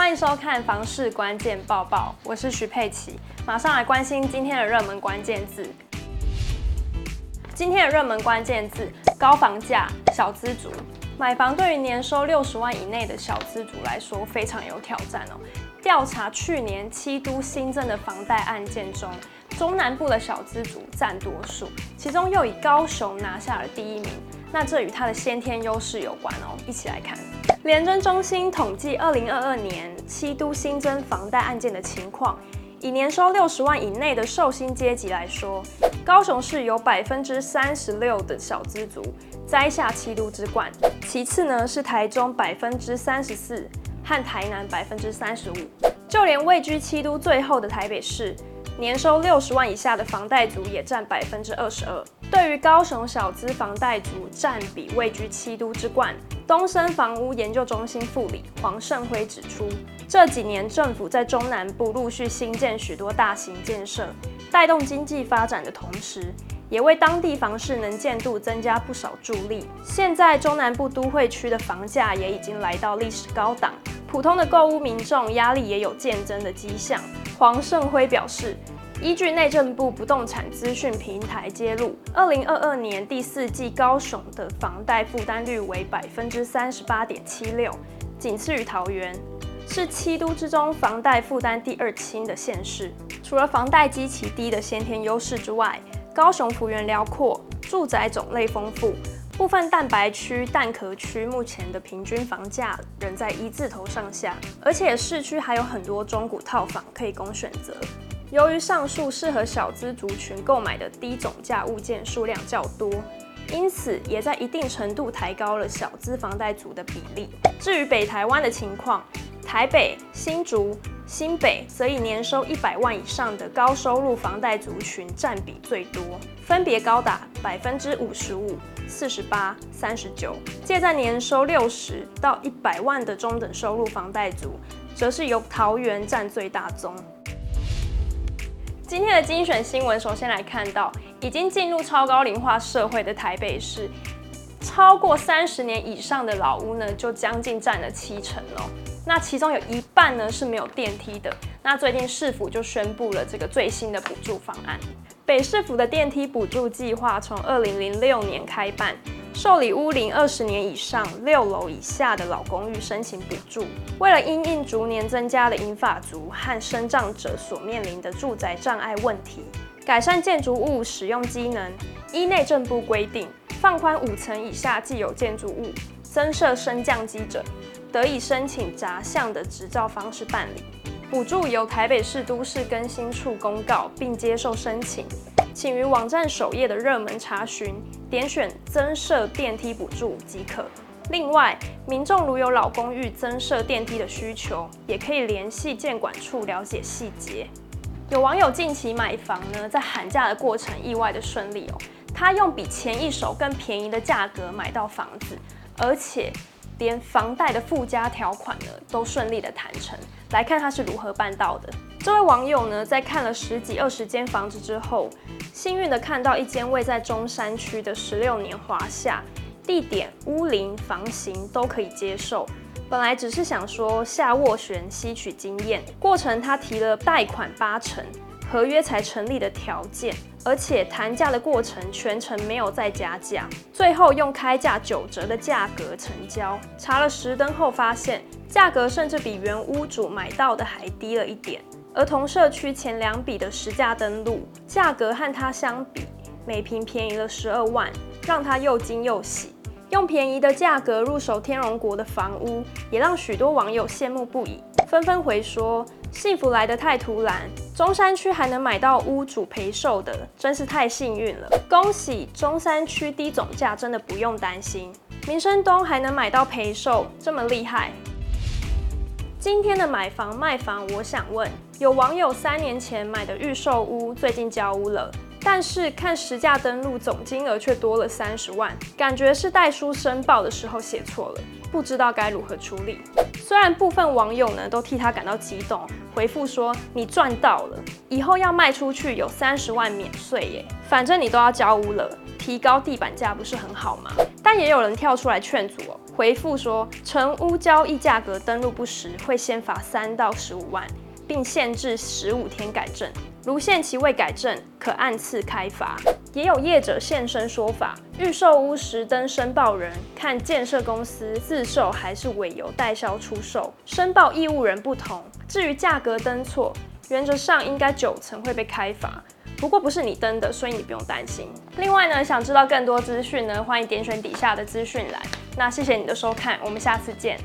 欢迎收看房市关键报报，我是徐佩琪，马上来关心今天的热门关键字。今天的热门关键字：高房价、小资族。买房对于年收六十万以内的小资族来说非常有挑战哦。调查去年七都新增的房贷案件中，中南部的小资族占多数，其中又以高雄拿下了第一名。那这与它的先天优势有关哦。一起来看，联征中心统计二零二二年七都新增房贷案件的情况。以年收六十万以内的受薪阶级来说，高雄市有百分之三十六的小资族摘下七都之冠，其次呢是台中百分之三十四和台南百分之三十五，就连位居七都最后的台北市，年收六十万以下的房贷族也占百分之二十二。对于高雄小资房贷族占比位居七都之冠，东森房屋研究中心副理黄胜辉指出，这几年政府在中南部陆续新建许多大型建设，带动经济发展的同时，也为当地房市能见度增加不少助力。现在中南部都会区的房价也已经来到历史高档，普通的购屋民众压力也有渐增的迹象。黄胜辉表示，依据内政部不动产资讯平台揭露，二零二二年第四季高雄的房贷负担率为百分之三十八点七六，仅次于桃园。是七都之中房贷负担第二轻的县市。除了房贷基期低的先天优势之外，高雄幅员辽阔，住宅种类丰富，部分蛋白区、蛋壳区目前的平均房价仍在一字头上下，而且市区还有很多中古套房可以供选择。由于上述适合小资族群购买的低总价物件数量较多，因此也在一定程度抬高了小资房贷族的比例。至于北台湾的情况，台北、新竹、新北则以年收一百万以上的高收入房贷族群占比最多，分别高达百分之五十五、四十八、三十九。借在年收六十到一百万的中等收入房贷族，则是由桃园占最大宗。今天的精选新闻，首先来看到已经进入超高龄化社会的台北市，超过三十年以上的老屋呢，就将近占了七成哦。那其中有一半呢是没有电梯的。那最近市府就宣布了这个最新的补助方案。北市府的电梯补助计划从二零零六年开办，受理屋龄二十年以上、六楼以下的老公寓申请补助。为了因应逐年增加的银发族和身障者所面临的住宅障碍问题，改善建筑物使用机能，依内政部规定，放宽五层以下既有建筑物增设升降机者。得以申请杂项的执照方式办理，补助由台北市都市更新处公告并接受申请，请于网站首页的热门查询，点选增设电梯补助即可。另外，民众如有老公寓增设电梯的需求，也可以联系建管处了解细节。有网友近期买房呢，在喊价的过程意外的顺利哦，他用比前一手更便宜的价格买到房子，而且。连房贷的附加条款呢都顺利的谈成，来看他是如何办到的。这位网友呢在看了十几二十间房子之后，幸运的看到一间位在中山区的十六年华夏，地点、屋龄、房型都可以接受。本来只是想说下斡旋吸取经验，过程他提了贷款八成。合约才成立的条件，而且谈价的过程全程没有再加价，最后用开价九折的价格成交。查了实登后发现，价格甚至比原屋主买到的还低了一点。儿童社区前两笔的实价登录价格和它相比，每平便宜了十二万，让他又惊又喜。用便宜的价格入手天龙国的房屋，也让许多网友羡慕不已，纷纷回说。幸福来得太突然，中山区还能买到屋主陪售的，真是太幸运了。恭喜中山区低总价，真的不用担心。民生东还能买到陪售，这么厉害。今天的买房卖房，我想问，有网友三年前买的预售屋，最近交屋了，但是看实价登录总金额却多了三十万，感觉是代书申报的时候写错了，不知道该如何处理。虽然部分网友呢都替他感到激动，回复说你赚到了，以后要卖出去有三十万免税耶，反正你都要交屋了，提高地板价不是很好吗？但也有人跳出来劝阻哦，回复说，成屋交易价格登录不实会先罚三到十五万，并限制十五天改正，如限期未改正，可按次开罚。也有业者现身说法，预售屋实登申报人看建设公司自售还是委由代销出售，申报义务人不同。至于价格登错，原则上应该九成会被开罚。不过不是你登的，所以你不用担心。另外呢，想知道更多资讯呢，欢迎点选底下的资讯栏。那谢谢你的收看，我们下次见。